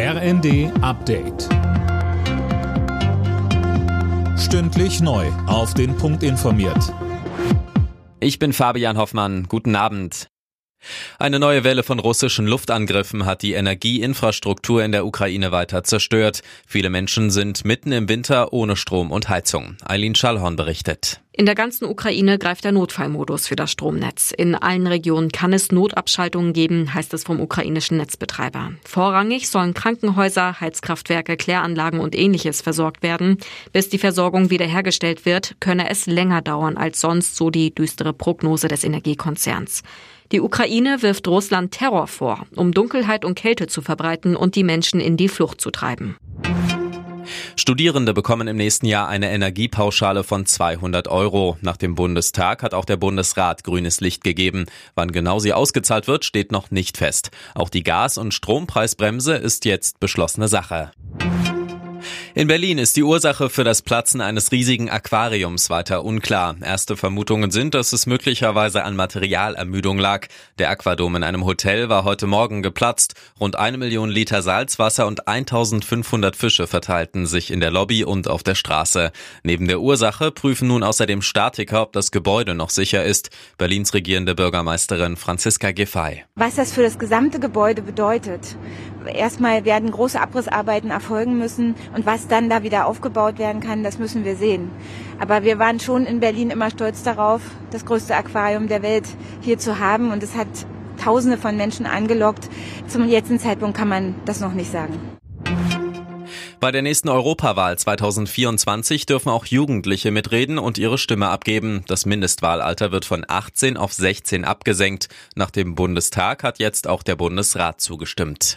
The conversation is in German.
RND Update. Stündlich neu. Auf den Punkt informiert. Ich bin Fabian Hoffmann. Guten Abend. Eine neue Welle von russischen Luftangriffen hat die Energieinfrastruktur in der Ukraine weiter zerstört. Viele Menschen sind mitten im Winter ohne Strom und Heizung. Eileen Schallhorn berichtet. In der ganzen Ukraine greift der Notfallmodus für das Stromnetz. In allen Regionen kann es Notabschaltungen geben, heißt es vom ukrainischen Netzbetreiber. Vorrangig sollen Krankenhäuser, Heizkraftwerke, Kläranlagen und ähnliches versorgt werden. Bis die Versorgung wiederhergestellt wird, könne es länger dauern als sonst, so die düstere Prognose des Energiekonzerns. Die Ukraine wirft Russland Terror vor, um Dunkelheit und Kälte zu verbreiten und die Menschen in die Flucht zu treiben. Studierende bekommen im nächsten Jahr eine Energiepauschale von 200 Euro. Nach dem Bundestag hat auch der Bundesrat grünes Licht gegeben. Wann genau sie ausgezahlt wird, steht noch nicht fest. Auch die Gas- und Strompreisbremse ist jetzt beschlossene Sache. In Berlin ist die Ursache für das Platzen eines riesigen Aquariums weiter unklar. Erste Vermutungen sind, dass es möglicherweise an Materialermüdung lag. Der Aquadom in einem Hotel war heute Morgen geplatzt. Rund eine Million Liter Salzwasser und 1500 Fische verteilten sich in der Lobby und auf der Straße. Neben der Ursache prüfen nun außerdem Statiker, ob das Gebäude noch sicher ist. Berlins regierende Bürgermeisterin Franziska Giffey. Was das für das gesamte Gebäude bedeutet. Erstmal werden große Abrissarbeiten erfolgen müssen und was dann da wieder aufgebaut werden kann, das müssen wir sehen. Aber wir waren schon in Berlin immer stolz darauf, das größte Aquarium der Welt hier zu haben und es hat Tausende von Menschen angelockt. Zum jetzigen Zeitpunkt kann man das noch nicht sagen. Bei der nächsten Europawahl 2024 dürfen auch Jugendliche mitreden und ihre Stimme abgeben. Das Mindestwahlalter wird von 18 auf 16 abgesenkt. Nach dem Bundestag hat jetzt auch der Bundesrat zugestimmt.